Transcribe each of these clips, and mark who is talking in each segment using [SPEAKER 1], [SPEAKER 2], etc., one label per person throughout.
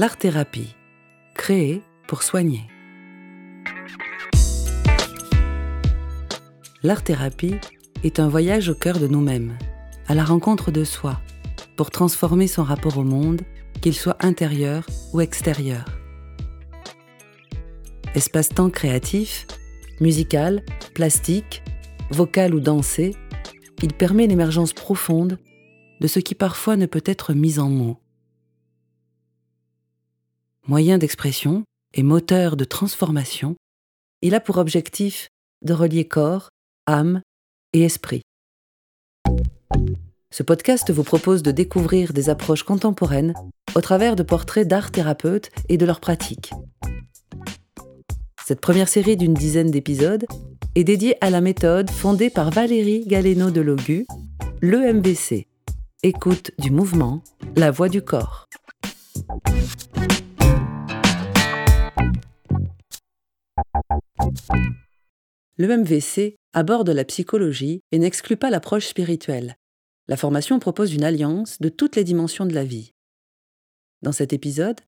[SPEAKER 1] L'art-thérapie, créée pour soigner. L'art-thérapie est un voyage au cœur de nous-mêmes, à la rencontre de soi, pour transformer son rapport au monde, qu'il soit intérieur ou extérieur. Espace-temps créatif, musical, plastique, vocal ou dansé, il permet l'émergence profonde de ce qui parfois ne peut être mis en mots. Moyen d'expression et moteur de transformation, il a pour objectif de relier corps, âme et esprit. Ce podcast vous propose de découvrir des approches contemporaines au travers de portraits d'art thérapeutes et de leurs pratiques. Cette première série d'une dizaine d'épisodes est dédiée à la méthode fondée par Valérie Galeno de Logu, l'EMVC, écoute du mouvement, la voix du corps. Le MVC aborde la psychologie et n'exclut pas l'approche spirituelle. La formation propose une alliance de toutes les dimensions de la vie. Dans cet épisode,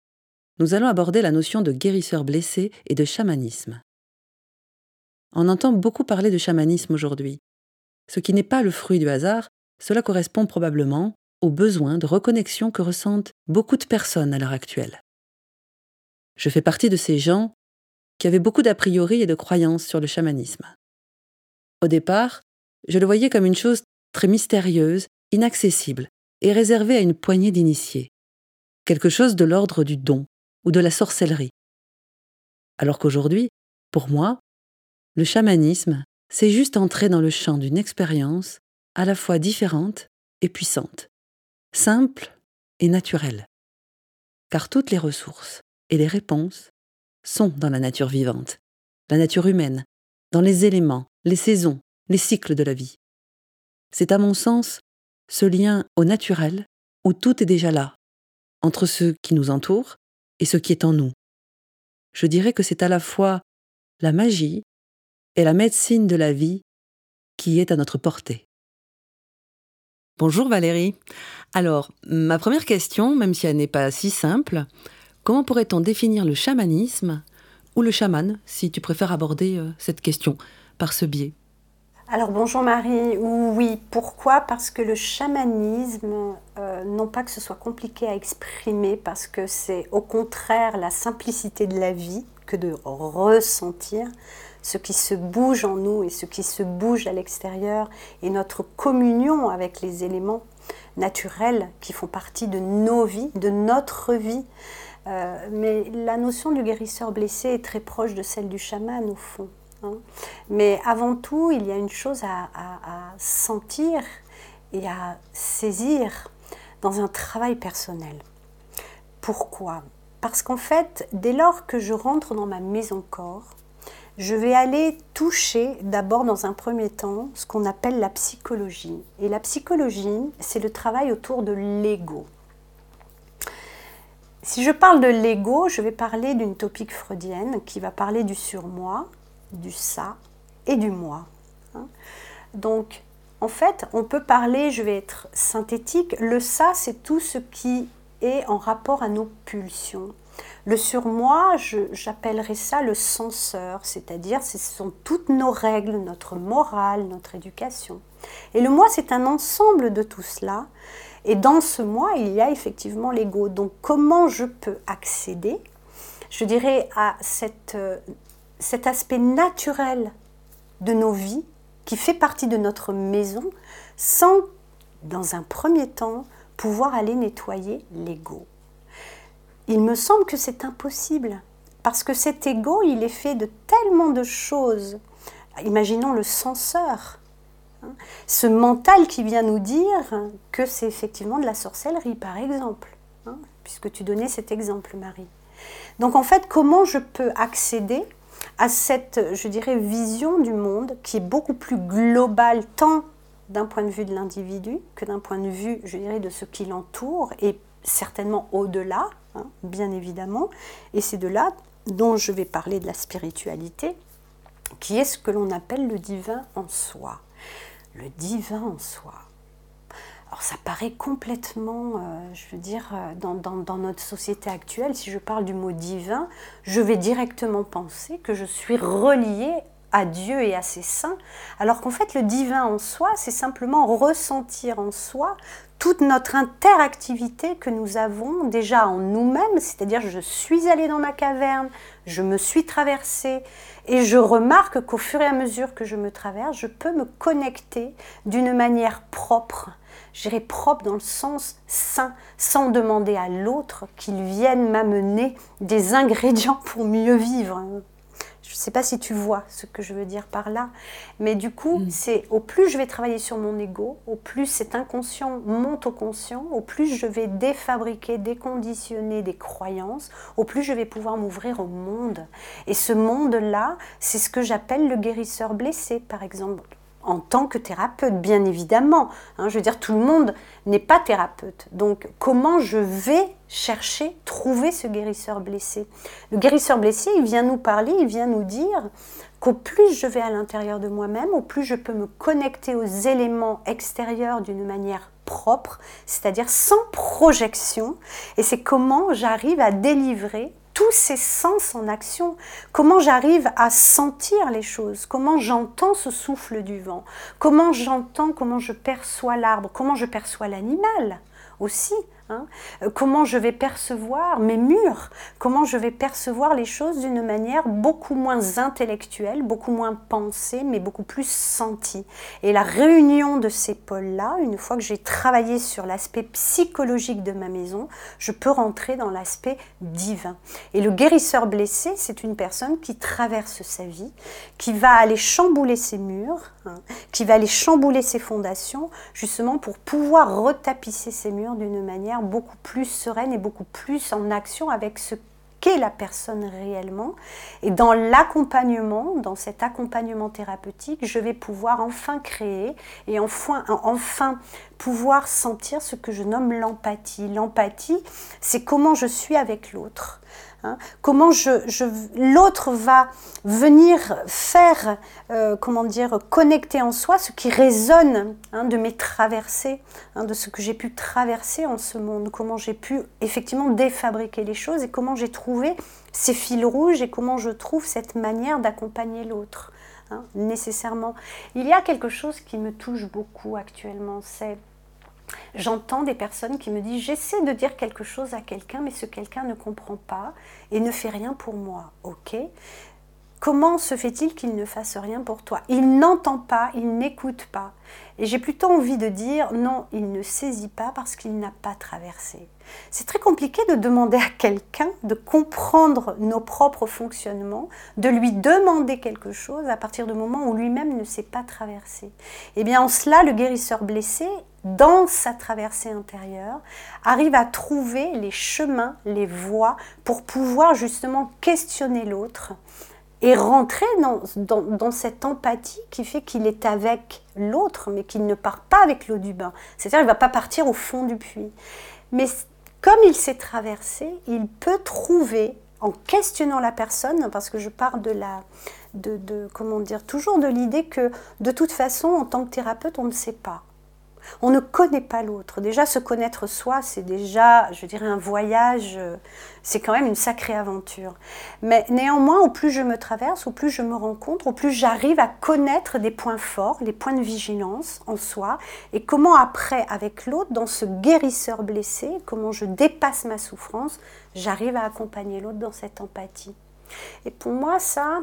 [SPEAKER 1] nous allons aborder la notion de guérisseur blessé et de chamanisme. On entend beaucoup parler de chamanisme aujourd'hui. Ce qui n'est pas le fruit du hasard, cela correspond probablement aux besoins de reconnexion que ressentent beaucoup de personnes à l'heure actuelle. Je fais partie de ces gens qui avait beaucoup d'a priori et de croyances sur le chamanisme. Au départ, je le voyais comme une chose très mystérieuse, inaccessible et réservée à une poignée d'initiés, quelque chose de l'ordre du don ou de la sorcellerie. Alors qu'aujourd'hui, pour moi, le chamanisme, c'est juste entrer dans le champ d'une expérience à la fois différente et puissante, simple et naturelle. Car toutes les ressources et les réponses sont dans la nature vivante, la nature humaine, dans les éléments, les saisons, les cycles de la vie. C'est à mon sens ce lien au naturel où tout est déjà là, entre ce qui nous entoure et ce qui est en nous. Je dirais que c'est à la fois la magie et la médecine de la vie qui est à notre portée. Bonjour Valérie. Alors, ma première question, même si elle n'est pas si simple, Comment pourrait-on définir le chamanisme ou le chaman, si tu préfères aborder euh, cette question par ce biais?
[SPEAKER 2] Alors bonjour Marie, oui, pourquoi? Parce que le chamanisme, euh, non pas que ce soit compliqué à exprimer, parce que c'est au contraire la simplicité de la vie que de ressentir ce qui se bouge en nous et ce qui se bouge à l'extérieur et notre communion avec les éléments naturels qui font partie de nos vies, de notre vie. Euh, mais la notion du guérisseur blessé est très proche de celle du chaman au fond. Hein. Mais avant tout, il y a une chose à, sentir et à saisir dans un travail personnel. Pourquoi? Parce qu'en fait, dès lors que je rentre dans ma maison corps, je vais aller toucher d'abord dans un premier temps ce qu'on appelle la psychologie. Et la psychologie, c'est le travail autour de l'ego. Si je parle de l'ego, je vais parler d'une topique freudienne qui va parler du surmoi, du ça et du moi. Hein. Donc, en fait, on peut parler, je vais être synthétique, le ça, c'est tout ce qui est en rapport à nos pulsions. Le surmoi, j'appellerais ça le censeur, c'est-à-dire ce sont toutes nos règles, notre morale, notre éducation. Et le moi, c'est un ensemble de tout cela et dans ce moi, il y a effectivement l'ego. Donc comment je peux accéder, je dirais, à euh, cet aspect naturel de nos vies qui fait partie de notre maison sans, dans un premier temps, pouvoir aller nettoyer l'ego? Il me semble que c'est impossible parce que cet ego, il est fait de tellement de choses. Imaginons le censeur ce mental qui vient nous dire que c'est effectivement de la sorcellerie, par exemple, hein, puisque tu donnais cet exemple, Marie. Donc en fait, comment je peux accéder à cette, je dirais, vision du monde qui est beaucoup plus globale, tant d'un point de vue de l'individu que d'un point de vue, je dirais, de ce qui l'entoure, et certainement au-delà, hein, bien évidemment. Et c'est de là dont je vais parler de la spiritualité, qui est ce que l'on appelle le divin en soi le divin en soi. alors ça paraît complètement, euh, je veux dire, euh, dans, notre société actuelle, si je parle du mot divin, je vais directement penser que je suis reliée à Dieu et à ses saints, alors qu'en fait le divin en soi, c'est simplement ressentir en soi toute notre interactivité que nous avons déjà en nous-mêmes, c'est-à-dire je suis allée dans ma caverne, je me suis traversée et je remarque qu'au fur et à mesure que je me traverse, je peux me connecter d'une manière propre je dirais propre dans le sens sain, sans demander à l'autre qu'il vienne m'amener des ingrédients pour mieux vivre. Je ne sais pas si tu vois ce que je veux dire par là, mais du coup, mm. c'est au plus je vais travailler sur mon ego, au plus cet inconscient monte au conscient, au plus je vais défabriquer, déconditionner des croyances, au plus je vais pouvoir m'ouvrir au monde. Et ce monde-là, c'est ce que j'appelle le guérisseur blessé, par exemple en tant que thérapeute, bien évidemment. Hein, je veux dire, tout le monde n'est pas thérapeute. Donc, comment je vais chercher, trouver ce guérisseur blessé? Le guérisseur blessé, il vient nous parler, il vient nous dire qu'au plus je vais à l'intérieur de moi-même, au plus je peux me connecter aux éléments extérieurs d'une manière propre, c'est-à-dire sans projection. Et c'est comment j'arrive à délivrer tous ces sens en action. Comment j'arrive à sentir les choses, comment j'entends ce souffle du vent, comment j'entends, comment je perçois l'arbre, comment je perçois l'animal aussi? Hein. Euh, comment je vais percevoir mes murs, comment je vais percevoir les choses d'une manière beaucoup moins intellectuelle, beaucoup moins pensée, mais beaucoup plus sentie? Et la réunion de ces pôles-là, une fois que j'ai travaillé sur l'aspect psychologique de ma maison, je peux rentrer dans l'aspect divin. Et le guérisseur blessé, c'est une personne qui traverse sa vie, qui va aller chambouler ses murs, hein, qui va aller chambouler ses fondations, justement pour pouvoir retapisser ses murs d'une manière beaucoup plus sereine et beaucoup plus en action avec ce qu'est la personne réellement. Et dans l'accompagnement, dans cet accompagnement thérapeutique, je vais pouvoir enfin créer et enfin, enfin pouvoir sentir ce que je nomme l'empathie. L'empathie, c'est comment je suis avec l'autre. Hein. comment l'autre va venir faire, euh, comment dire, connecter en soi ce qui résonne hein, de mes traversées, hein, de ce que j'ai pu traverser en ce monde, comment j'ai pu effectivement défabriquer les choses et comment j'ai trouvé ces fils rouges et comment je trouve cette manière d'accompagner l'autre. nécessairement. Il y a quelque chose qui me touche beaucoup actuellement, c'est J'entends des personnes qui me disent j'essaie de dire quelque chose à quelqu'un, mais ce quelqu'un ne comprend pas et ne fait rien pour moi. Ok Comment se fait-il qu'il ne fasse rien pour toi? Il n'entend pas, il n'écoute pas. Et j'ai plutôt envie de dire non, il ne saisit pas parce qu'il n'a pas traversé. C'est très compliqué de demander à quelqu'un de comprendre nos propres fonctionnements, de lui demander quelque chose à partir du moment où lui-même ne s'est pas traversé. Et eh bien en cela, le guérisseur blessé, dans sa traversée intérieure, arrive à trouver les chemins, les voies pour pouvoir justement questionner l'autre et rentrer dans, dans, cette empathie qui fait qu'il est avec l'autre, mais qu'il ne part pas avec l'eau du bain. C'est-à-dire qu'il ne va pas partir au fond du puits. Mais comme il s'est traversé, il peut trouver, en questionnant la personne, parce que je pars de la, de, de comment dire, toujours de l'idée que de toute façon, en tant que thérapeute, on ne sait pas. On ne connaît pas l'autre. Déjà, se connaître soi, c'est déjà, je dirais, un voyage, euh, c'est quand même une sacrée aventure. Mais néanmoins, au plus je me traverse, au plus je me rencontre, au plus j'arrive à connaître des points forts, les points de vigilance en soi, et comment après, avec l'autre, dans ce guérisseur blessé, comment je dépasse ma souffrance, j'arrive à accompagner l'autre dans cette empathie. Et pour moi, ça,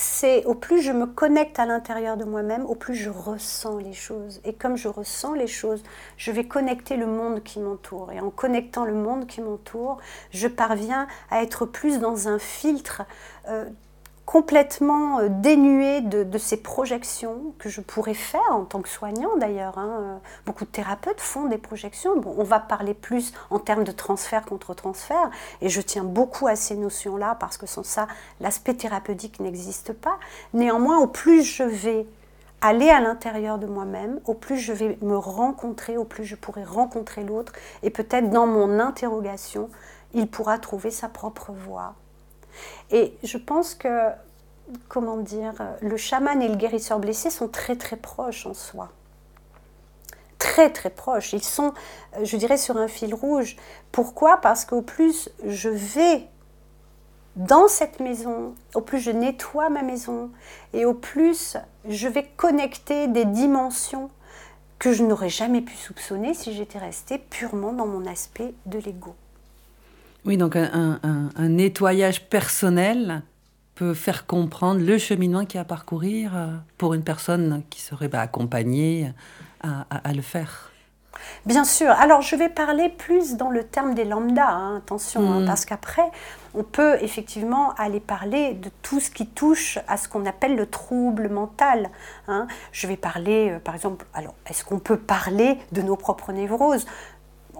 [SPEAKER 2] c'est au plus je me connecte à l'intérieur de moi-même, au plus je ressens les choses. Et comme je ressens les choses, je vais connecter le monde qui m'entoure. Et en connectant le monde qui m'entoure, je parviens à être plus dans un filtre euh, complètement euh, dénué de, ces projections que je pourrais faire en tant que soignant d'ailleurs. Hein. Beaucoup de thérapeutes font des projections. On va parler plus en termes de transfert contre transfert et je tiens beaucoup à ces notions-là parce que sans ça, l'aspect thérapeutique n'existe pas. Néanmoins, au plus je vais aller à l'intérieur de moi-même, au plus je vais me rencontrer, au plus je pourrai rencontrer l'autre et peut-être dans mon interrogation, il pourra trouver sa propre voie et je pense que, comment dire, le chaman et le guérisseur blessé sont très très proches en soi. très très proches. Ils sont, je dirais, sur un fil rouge. Pourquoi? Parce qu'au plus je vais dans cette maison, au plus je nettoie ma maison et au plus je vais connecter des dimensions que je n'aurais jamais pu soupçonner si j'étais restée purement dans mon aspect de l'ego.
[SPEAKER 1] Oui, donc un, nettoyage personnel peut faire comprendre le cheminement qu'il y a à parcourir euh, pour une personne qui serait bah, accompagnée à, le faire.
[SPEAKER 2] Bien sûr. Alors, je vais parler plus dans le terme des lambda, hein, attention, hein, mm. parce qu'après, on peut effectivement aller parler de tout ce qui touche à ce qu'on appelle le trouble mental. Hein. Je vais parler, euh, par exemple, alors, est-ce qu'on peut parler de nos propres névroses?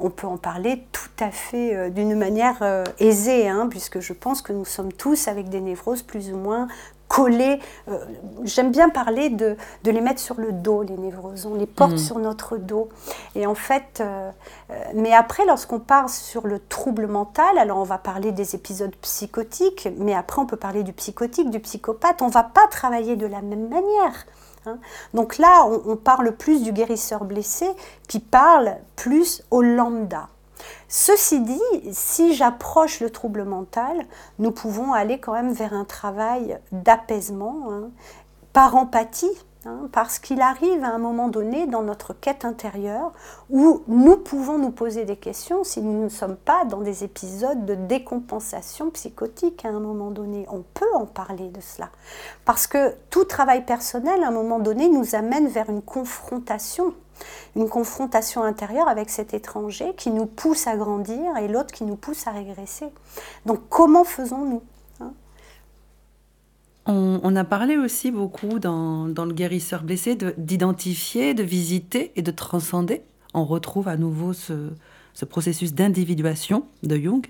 [SPEAKER 2] On peut en parler tout à fait euh, d'une manière euh, aisée, puisque je pense que nous sommes tous avec des névroses plus ou moins coller. Euh, j'aime bien parler de, de, les mettre sur le dos, les névroses. On les porte mm. sur notre dos. Et en fait, mais après, lorsqu'on parle sur le trouble mental, alors on va parler des épisodes psychotiques, mais après on peut parler du psychotique, du psychopathe. On va pas travailler de la même manière. Donc là, on, on parle plus du guérisseur blessé qui parle plus au lambda. Ceci dit, si j'approche le trouble mental, nous pouvons aller quand même vers un travail d'apaisement, hein, par empathie, hein, parce qu'il arrive à un moment donné dans notre quête intérieure où nous pouvons nous poser des questions si nous ne sommes pas dans des épisodes de décompensation psychotique à un moment donné. On peut en parler de cela. Parce que tout travail personnel, à un moment donné, nous amène vers une confrontation une confrontation intérieure avec cet étranger qui nous pousse à grandir et l'autre qui nous pousse à régresser. Donc comment faisons-nous?
[SPEAKER 1] On, a parlé aussi beaucoup dans, le guérisseur blessé d'identifier, de, visiter et de transcender. On retrouve à nouveau ce, processus d'individuation de Jung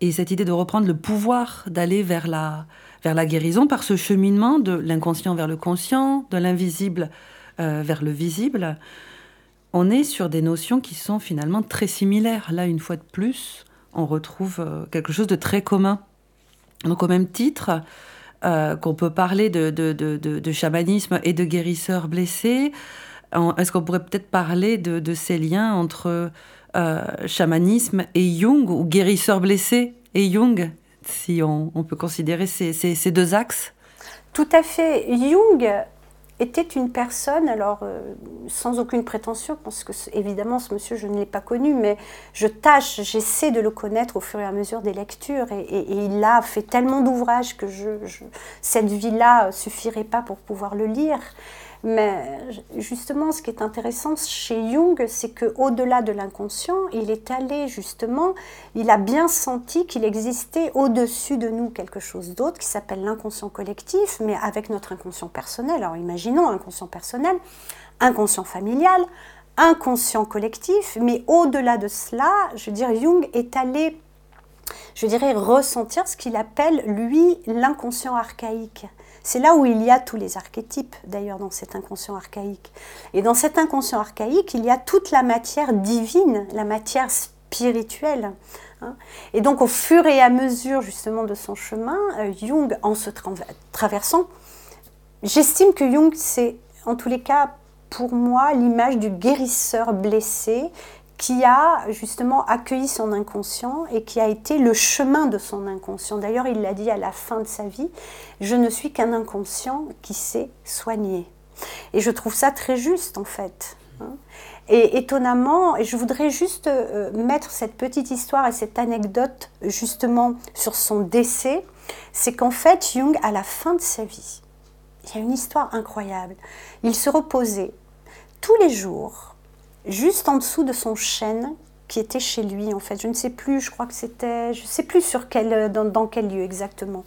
[SPEAKER 1] et cette idée de reprendre le pouvoir d'aller vers la, vers la guérison par ce cheminement de l'inconscient vers le conscient, de l'invisible euh, vers le visible, on est sur des notions qui sont finalement très similaires. Là, une fois de plus, on retrouve euh, quelque chose de très commun. Donc au même titre euh, qu'on peut parler de, de, chamanisme et de guérisseurs blessés, est-ce qu'on pourrait peut-être parler de, ces liens entre chamanisme et Jung, ou guérisseur blessé et Jung, si on, peut considérer ces, ces deux axes?
[SPEAKER 2] Tout à fait. Jung était une personne, alors euh, sans aucune prétention, parce que évidemment ce monsieur je ne l'ai pas connu, mais je tâche, j'essaie de le connaître au fur et à mesure des lectures, et, il a fait tellement d'ouvrages que cette vie-là suffirait pas pour pouvoir le lire. Mais justement, ce qui est intéressant chez Jung, c'est qu'au-delà de l'inconscient, il est allé justement, il a bien senti qu'il existait au-dessus de nous quelque chose d'autre qui s'appelle l'inconscient collectif, mais avec notre inconscient personnel. Alors imaginons inconscient personnel, inconscient familial, inconscient collectif, mais au-delà de cela, je veux Jung est allé je dirais, ressentir ce qu'il appelle, lui, l'inconscient archaïque. C'est là où il y a tous les archétypes, d'ailleurs, dans cet inconscient archaïque. Et dans cet inconscient archaïque, il y a toute la matière divine, la matière spirituelle. Hein. Et donc, au fur et à mesure, justement, de son chemin, euh, Jung, en se traversant, j'estime que Jung, c'est, en tous les cas, pour moi, l'image du guérisseur blessé qui a justement accueilli son inconscient et qui a été le chemin de son inconscient. D'ailleurs, il l'a dit à la fin de sa vie, je ne suis qu'un inconscient qui s'est soigné. Et je trouve ça très juste en fait. Hein. Et étonnamment, et je voudrais juste euh, mettre cette petite histoire et cette anecdote justement sur son décès, c'est qu'en fait, Jung, à la fin de sa vie, il y a une histoire incroyable. Il se reposait tous les jours juste en dessous de son chêne qui était chez lui en fait. Je ne sais plus, je crois que c'était, je ne sais plus sur quel, dans, dans, quel lieu exactement.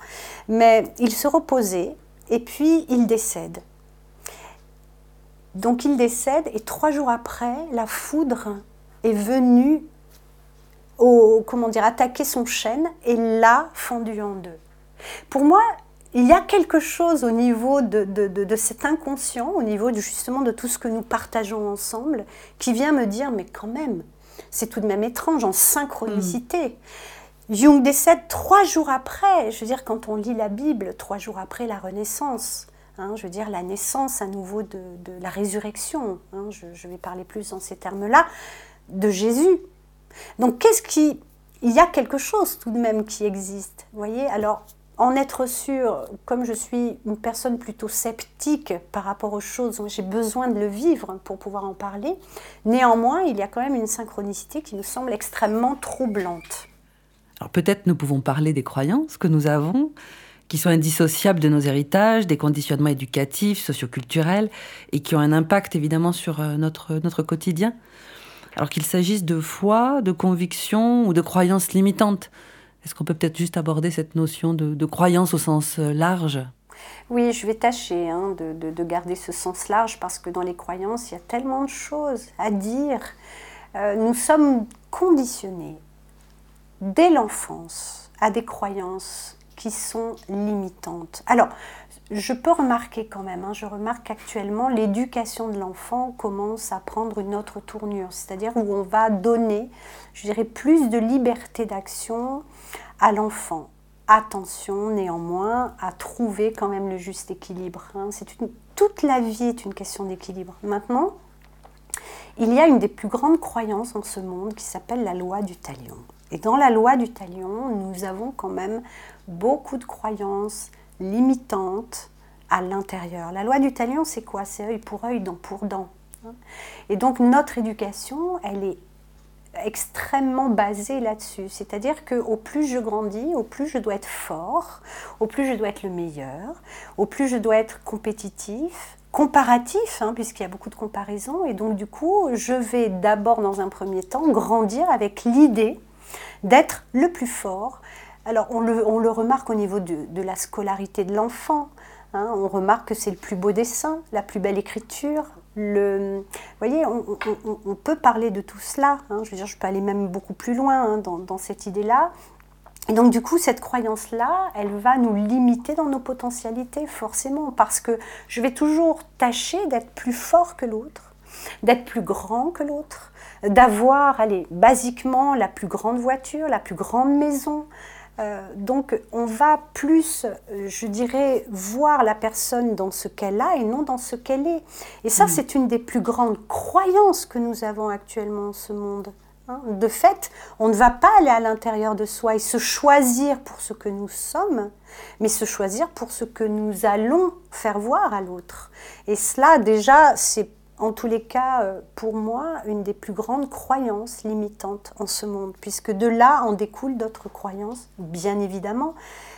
[SPEAKER 2] Mais il se reposait et puis il décède. Donc il décède et trois jours après, la foudre est venue au, comment dire, attaquer son chêne et l'a fendu en deux. Pour moi, il y a quelque chose au niveau de, cet inconscient, au niveau justement de tout ce que nous partageons ensemble, qui vient me dire, mais quand même, c'est tout de même étrange, en synchronicité. Mm. Jung décède trois jours après, je veux dire, quand on lit la Bible, trois jours après la Renaissance. Hein, je veux dire la naissance à nouveau de, la résurrection. Hein, je, vais parler plus dans ces termes-là de Jésus. Donc qu'est-ce qui, il y a quelque chose tout de même qui existe. Voyez, alors en être sûr, comme je suis une personne plutôt sceptique par rapport aux choses, j'ai besoin de le vivre pour pouvoir en parler. Néanmoins, il y a quand même une synchronicité qui nous semble extrêmement troublante.
[SPEAKER 1] Alors peut-être nous pouvons parler des croyances que nous avons, qui sont indissociables de nos héritages, des conditionnements éducatifs, socioculturels, et qui ont un impact évidemment sur euh, notre, notre quotidien. Alors qu'il s'agisse de foi, de conviction ou de croyances limitantes. Est-ce qu'on peut peut-être juste aborder cette notion de, croyance au sens euh, large?
[SPEAKER 2] Oui, je vais tâcher hein, de, garder ce sens large parce que dans les croyances, il y a tellement de choses à dire. Euh, nous sommes conditionnés dès l'enfance à des croyances qui sont limitantes. Je peux remarquer quand même, hein, je remarque qu'actuellement, l'éducation de l'enfant commence à prendre une autre tournure, c'est-à-dire où on va donner, je dirais, plus de liberté d'action à l'enfant. Attention néanmoins à trouver quand même le juste équilibre. Hein. Toute la vie est une question d'équilibre. Maintenant, il y a une des plus grandes croyances en ce monde qui s'appelle la loi du talion. Et dans la loi du talion, nous avons quand même beaucoup de croyances limitantes à l'intérieur. La loi du talion, c'est quoi? C'est œil pour œil, dent pour dent. Hein. Et donc notre éducation, elle est extrêmement basée là-dessus. C'est-à-dire que au plus je grandis, au plus je dois être fort, au plus je dois être le meilleur, au plus je dois être compétitif, comparatif, hein, puisqu'il y a beaucoup de comparaisons. Et donc du coup, je vais d'abord, dans un premier temps, grandir avec l'idée d'être le plus fort. Alors on le, on le remarque au niveau de, de la scolarité de l'enfant. Hein. on remarque que c'est le plus beau dessin, la plus belle écriture. Vous voyez, on peut parler de tout cela. Hein. je veux dire, je peux aller même beaucoup plus loin hein, dans, dans, cette idée-là. Et donc du coup, cette croyance-là, elle va nous limiter dans nos potentialités, forcément, parce que je vais toujours tâcher d'être plus fort que l'autre, d'être plus grand que l'autre, d'avoir, allez, basiquement la plus grande voiture, la plus grande maison. Euh, donc on va plus, euh, je dirais, voir la personne dans ce qu'elle a et non dans ce qu'elle est. Et ça, mm. c'est une des plus grandes croyances que nous avons actuellement en ce monde. Hein. De fait, on ne va pas aller à l'intérieur de soi et se choisir pour ce que nous sommes, mais se choisir pour ce que nous allons faire voir à l'autre. Et cela, déjà, c'est en tous les cas, euh, pour moi, une des plus grandes croyances limitantes en ce monde, puisque de là en découlent d'autres croyances, bien évidemment,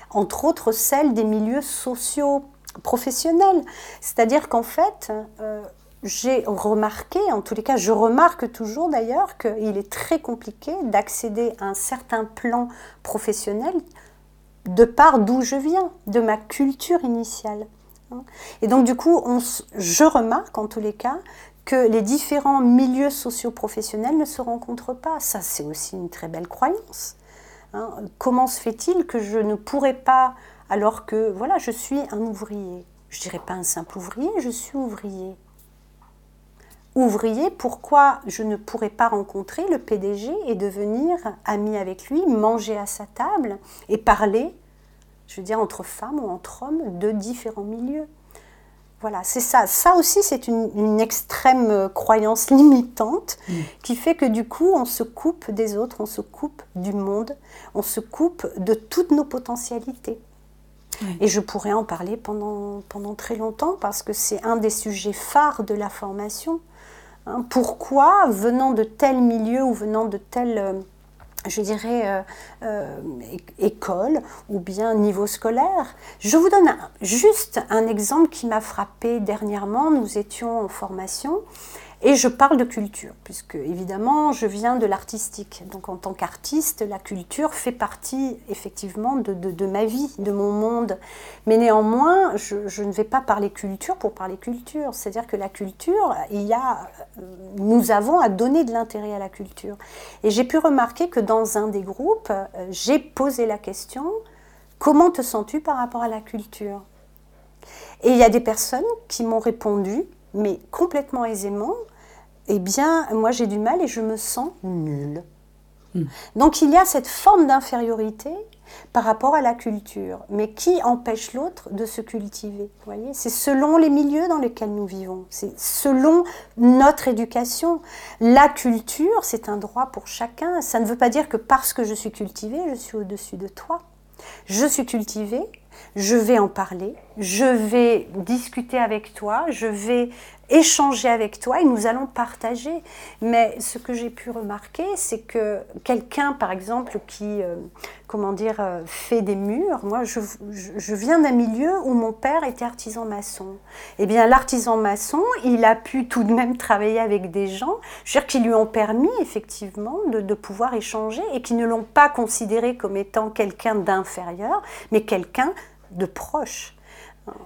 [SPEAKER 2] entre autres celles des milieux sociaux professionnels. C'est-à-dire qu'en fait, euh, j'ai remarqué, en tous les cas, je remarque toujours d'ailleurs qu'il est très compliqué d'accéder à un certain plan professionnel de par d'où je viens, de ma culture initiale. Et donc du coup, je remarque en tous les cas que les différents milieux socio-professionnels ne se rencontrent pas. Ça, c'est aussi une très belle croyance. Hein. Comment se fait-il que je ne pourrais pas, alors que voilà, je suis un ouvrier? Je dirais pas un simple ouvrier, je suis ouvrier. Ouvrier, pourquoi je ne pourrais pas rencontrer le PDG et devenir ami avec lui, manger à sa table et parler je veux dire entre femmes ou entre hommes de différents milieux. Voilà, c'est ça. Ça aussi, c'est une, extrême croyance limitante mm. qui fait que du coup, on se coupe des autres, on se coupe du monde, on se coupe de toutes nos potentialités. Et je pourrais en parler pendant, pendant très longtemps parce que c'est un des sujets phares de la formation. Hein. pourquoi, venant de tel milieu ou venant de tel euh, je dirais, euh, euh, école ou bien niveau scolaire. Je vous donne juste un exemple qui m'a frappé dernièrement. Nous étions en formation et je parle de culture, puisque évidemment je viens de l'artistique. Donc en tant qu'artiste, la culture fait partie effectivement de, ma vie, de mon monde. Mais néanmoins, je, ne vais pas parler culture pour parler culture. C'est-à-dire que la culture, il y a, euh, nous avons à donner de l'intérêt à la culture. Et j'ai pu remarquer que dans un des groupes, euh, j'ai posé la question, comment te sens-tu par rapport à la culture? Et il y a des personnes qui m'ont répondu, mais complètement aisément, eh bien, moi j'ai du mal et je me sens nulle. Hmm. Donc il y a cette forme d'infériorité par rapport à la culture. Mais qui empêche l'autre de se cultiver voyez? C'est selon les milieux dans lesquels nous vivons, c'est selon notre éducation. La culture, c'est un droit pour chacun. Ça ne veut pas dire que parce que je suis cultivée, je suis au-dessus de toi. Je suis cultivée, je vais en parler, je vais discuter avec toi, je vais échanger avec toi et nous allons partager. Mais ce que j'ai pu remarquer, c'est que quelqu'un, par exemple, qui, euh, comment dire, euh, fait des murs, moi, je, viens d'un milieu où mon père était artisan maçon. Eh bien, l'artisan maçon, il a pu tout de même travailler avec des gens, je veux dire, qui lui ont permis, effectivement, de, pouvoir échanger et qui ne l'ont pas considéré comme étant quelqu'un d'inférieur, mais quelqu'un de proche.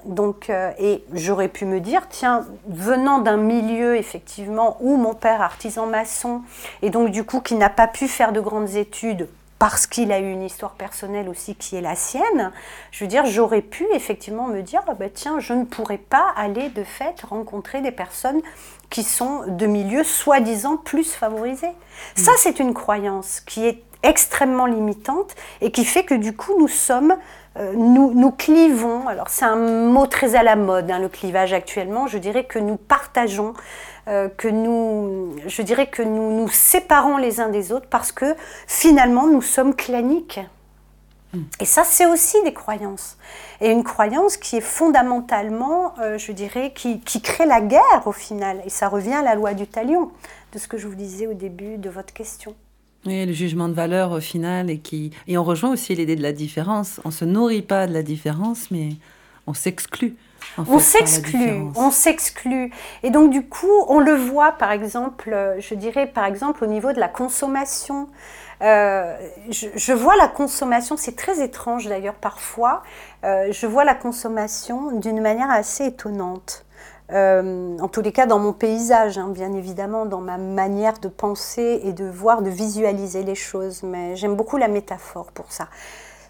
[SPEAKER 2] Donc, euh, et j'aurais pu me dire, tiens, venant d'un milieu effectivement où mon père artisan maçon, et donc du coup qui n'a pas pu faire de grandes études parce qu'il a eu une histoire personnelle aussi qui est la sienne, je veux dire, j'aurais pu effectivement me dire, ah ben tiens, je ne pourrais pas aller de fait rencontrer des personnes qui sont de milieux soi-disant plus favorisés. Mm. Ça, c'est une croyance qui est extrêmement limitante et qui fait que du coup, nous sommes euh, nous, nous, clivons, alors c'est un mot très à la mode, hein, le clivage actuellement, je dirais que nous partageons, euh, que nous, je dirais que nous nous séparons les uns des autres parce que finalement nous sommes claniques. Hmm. Et ça, c'est aussi des croyances. Et une croyance qui est fondamentalement, euh, je dirais, qui, qui, crée la guerre au final. Et ça revient à la loi du talion, de ce que je vous disais au début de votre question.
[SPEAKER 1] Oui, le jugement de valeur au final, et, qui... et on rejoint aussi l'idée de la différence. On se nourrit pas de la différence, mais on s'exclut.
[SPEAKER 2] on s'exclut, on s'exclut. Et donc du coup, on le voit par exemple, je dirais par exemple au niveau de la consommation. Euh, je, vois la consommation, c'est très étrange d'ailleurs parfois, euh, je vois la consommation d'une manière assez étonnante. Euh, en tous les cas dans mon paysage, hein, bien évidemment, dans ma manière de penser et de voir, de visualiser les choses. Mais j'aime beaucoup la métaphore pour ça.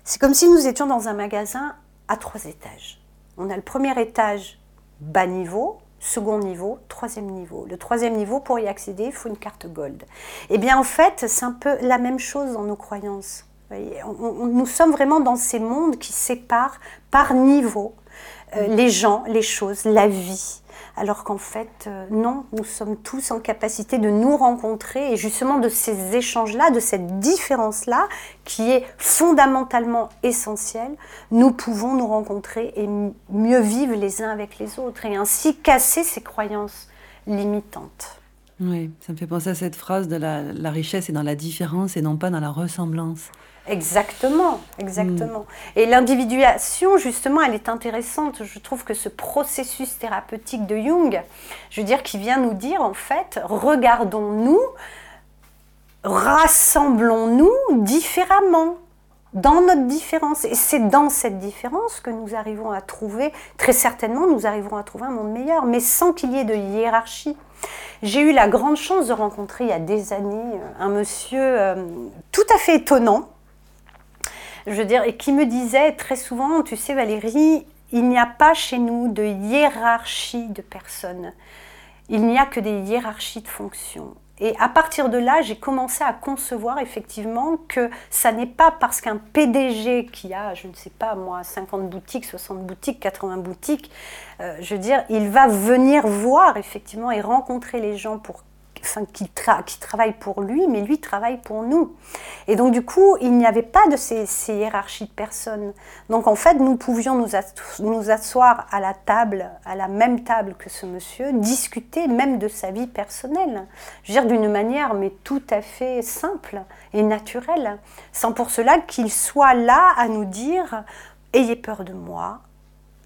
[SPEAKER 2] C'est comme si nous étions dans un magasin à trois étages. On a le premier étage bas niveau, second niveau, troisième niveau. Le troisième niveau, pour y accéder, il faut une carte gold. Eh bien, en fait, c'est un peu la même chose dans nos croyances. nous sommes vraiment dans ces mondes qui séparent par niveau euh, les gens, les choses, la vie alors qu'en fait, euh, non, nous sommes tous en capacité de nous rencontrer et justement de ces échanges-là, de cette différence-là, qui est fondamentalement essentielle, nous pouvons nous rencontrer et mieux vivre les uns avec les autres et ainsi casser ces croyances limitantes.
[SPEAKER 1] Oui, ça me fait penser à cette phrase de la, la richesse est dans la différence et non pas dans la ressemblance.
[SPEAKER 2] Exactement, exactement. Et l'individuation, justement, elle est intéressante. Je trouve que ce processus thérapeutique de Jung, je veux dire, qui vient nous dire, en fait, regardons-nous, rassemblons-nous différemment dans notre différence. Et c'est dans cette différence que nous arrivons à trouver, très certainement, nous arriverons à trouver un monde meilleur, mais sans qu'il y ait de hiérarchie. J'ai eu la grande chance de rencontrer il y a des années un monsieur euh, tout à fait étonnant, je veux dire, et qui me disait très souvent, tu sais Valérie, il n'y a pas chez nous de hiérarchie de personnes. Il n'y a que des hiérarchies de fonctions. Et à partir de là, j'ai commencé à concevoir effectivement que ça n'est pas parce qu'un PDG qui a, je ne sais pas moi, 50 boutiques, 60 boutiques, 80 boutiques, euh, je veux dire, il va venir voir effectivement et rencontrer les gens pour qui, qui, travaille pour lui, mais lui travaille pour nous. Et donc du coup, il n'y avait pas de ces, hiérarchies de personnes. Donc en fait, nous pouvions nous, nous asseoir à la table, à la même table que ce monsieur, discuter même de sa vie personnelle. Je veux dire d'une manière, mais tout à fait simple et naturelle, sans pour cela qu'il soit là à nous dire, ayez peur de moi,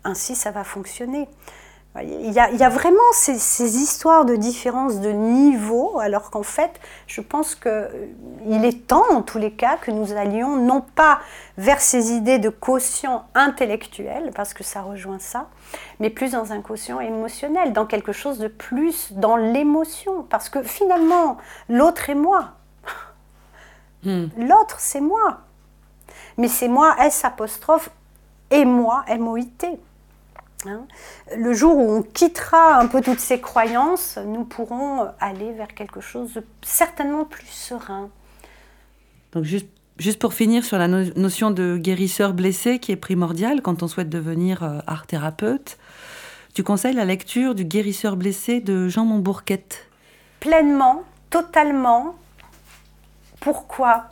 [SPEAKER 2] ainsi ça va fonctionner. Il y, a, vraiment ces, histoires de différence de niveau, alors qu'en fait, je pense qu'il euh, est temps, en tous les cas, que nous allions non pas vers ces idées de quotient intellectuel, parce que ça rejoint ça, mais plus dans un quotient émotionnel, dans quelque chose de plus dans l'émotion, parce que finalement, l'autre est moi. Hmm. L'autre, c'est moi. Mais c'est moi, S apostrophe, et moi, M-O-I-T. Hein. le jour où on quittera un peu toutes ces croyances, nous pourrons aller vers quelque chose de certainement plus serein.
[SPEAKER 1] Donc juste, juste pour finir sur la notion de guérisseur blessé qui est primordiale quand on souhaite devenir euh, art thérapeute, tu conseilles la lecture du guérisseur blessé de Jean Montbourquette?
[SPEAKER 2] Pleinement, totalement. Pourquoi?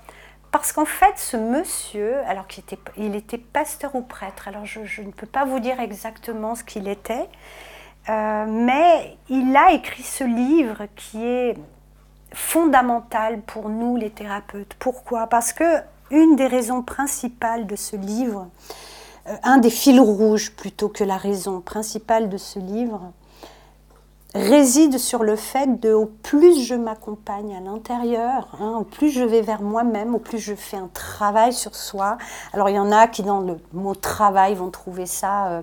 [SPEAKER 2] Parce qu'en fait, ce monsieur, alors qu'il était, pasteur ou prêtre, alors je, je, ne peux pas vous dire exactement ce qu'il était, euh, mais il a écrit ce livre qui est fondamental pour nous les thérapeutes. Pourquoi? Parce que une des raisons principales de ce livre, euh, un des fils rouges plutôt que la raison principale de ce livre, réside sur le fait de au plus je m'accompagne à l'intérieur, hein, au plus je vais vers moi-même, au plus je fais un travail sur soi. Alors il y en a qui dans le mot travail vont trouver ça euh,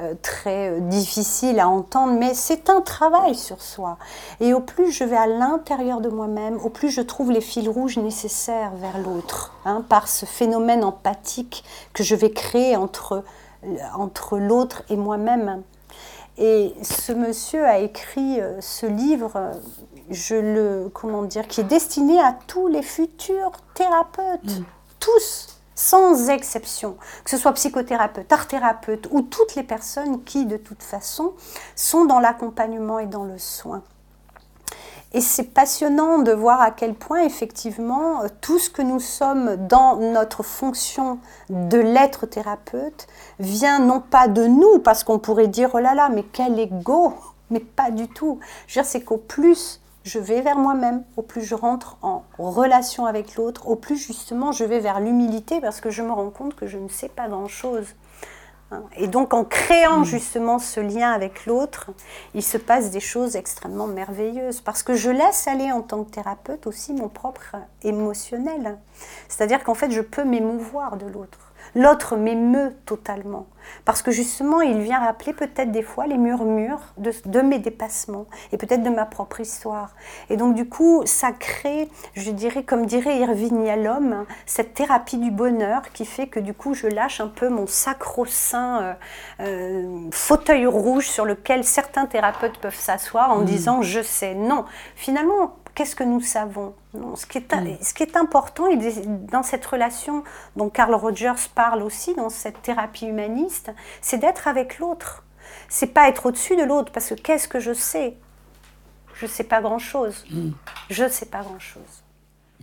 [SPEAKER 2] euh, très euh, difficile à entendre, mais c'est un travail sur soi. Et au plus je vais à l'intérieur de moi-même, au plus je trouve les fils rouges nécessaires vers l'autre, hein, par ce phénomène empathique que je vais créer entre, entre l'autre et moi-même. Et ce monsieur a écrit euh, ce livre, euh, je le, comment dire, qui est destiné à tous les futurs thérapeutes, mm. tous, sans exception, que ce soit psychothérapeute, art thérapeute ou toutes les personnes qui, de toute façon, sont dans l'accompagnement et dans le soin. Et c'est passionnant de voir à quel point, effectivement, tout ce que nous sommes dans notre fonction de l'être thérapeute vient non pas de nous, parce qu'on pourrait dire, oh là là, mais quel ego Mais pas du tout. Je veux dire, c'est qu'au plus je vais vers moi-même, au plus je rentre en relation avec l'autre, au plus justement je vais vers l'humilité, parce que je me rends compte que je ne sais pas grand-chose. Et donc en créant mm. justement ce lien avec l'autre, il se passe des choses extrêmement merveilleuses parce que je laisse aller en tant que thérapeute aussi mon propre émotionnel. C'est-à-dire qu'en fait je peux m'émouvoir de l'autre. L'autre m'émeut totalement. Parce que justement, il vient rappeler peut-être des fois les murmures de, mes dépassements et peut-être de ma propre histoire. Et donc, du coup, ça crée, je dirais, comme dirait Irving Yalom, cette thérapie du bonheur qui fait que du coup, je lâche un peu mon sacro-saint euh, euh, fauteuil rouge sur lequel certains thérapeutes peuvent s'asseoir en mmh. disant je sais. Non, finalement, qu'est-ce que nous savons non, ce, qui est, mm. ce qui est important dans cette relation dont Carl Rogers parle aussi, dans cette thérapie humaniste, c'est d'être avec l'autre. C'est pas être au-dessus de l'autre, parce que qu'est-ce que je sais? Je sais pas grand-chose. Mm. Je sais pas grand-chose.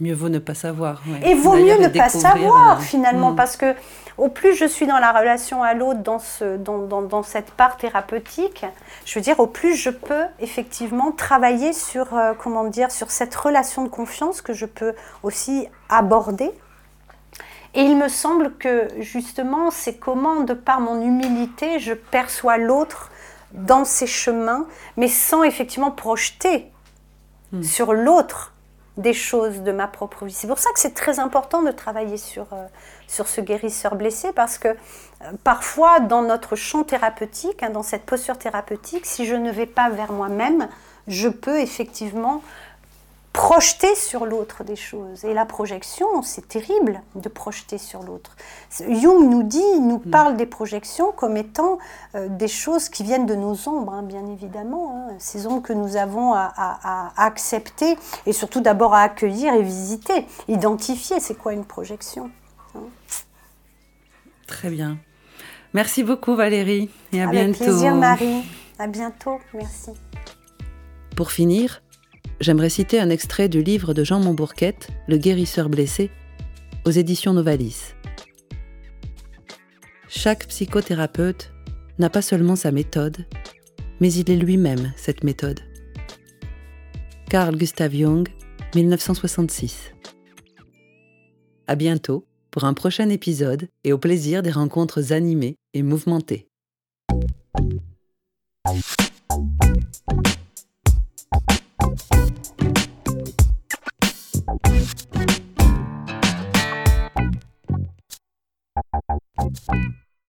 [SPEAKER 1] Mieux vaut ne pas savoir.
[SPEAKER 2] Et vaut mieux ne pas savoir, euh, finalement, mm. parce que au plus je suis dans la relation à l'autre, dans, ce, dans, dans, cette part thérapeutique, je veux dire, au plus je peux effectivement travailler sur, euh, comment dire, sur cette relation de confiance que je peux aussi aborder. Et il me semble que justement, c'est comment, de par mon humilité, je perçois l'autre dans ses chemins, mais sans effectivement projeter hmm. sur l'autre des choses de ma propre vie. C'est pour ça que c'est très important de travailler sur, euh, ce guérisseur blessé, parce que euh, parfois dans notre champ thérapeutique, hein, dans cette posture thérapeutique, si je ne vais pas vers moi-même, je peux effectivement projeter sur l'autre des choses. Et la projection, c'est terrible de projeter sur l'autre. Jung nous dit, nous mm. parle des projections comme étant euh, des choses qui viennent de nos ombres, hein, bien évidemment. Hein. ces ombres que nous avons à, à accepter et surtout d'abord à accueillir et visiter, identifier c'est quoi une projection. Hein.
[SPEAKER 1] Très bien. Merci beaucoup Valérie et à
[SPEAKER 2] Avec
[SPEAKER 1] bientôt.
[SPEAKER 2] plaisir Marie. À bientôt. Merci.
[SPEAKER 1] Pour finir, j'aimerais citer un extrait du livre de Jean Montbourquette, Le guérisseur blessé, aux éditions Novalis. Chaque psychothérapeute n'a pas seulement sa méthode, mais il est lui-même cette méthode. Carl Gustav Jung, 1966. À bientôt pour un prochain épisode et au plaisir des rencontres animées et mouvementées.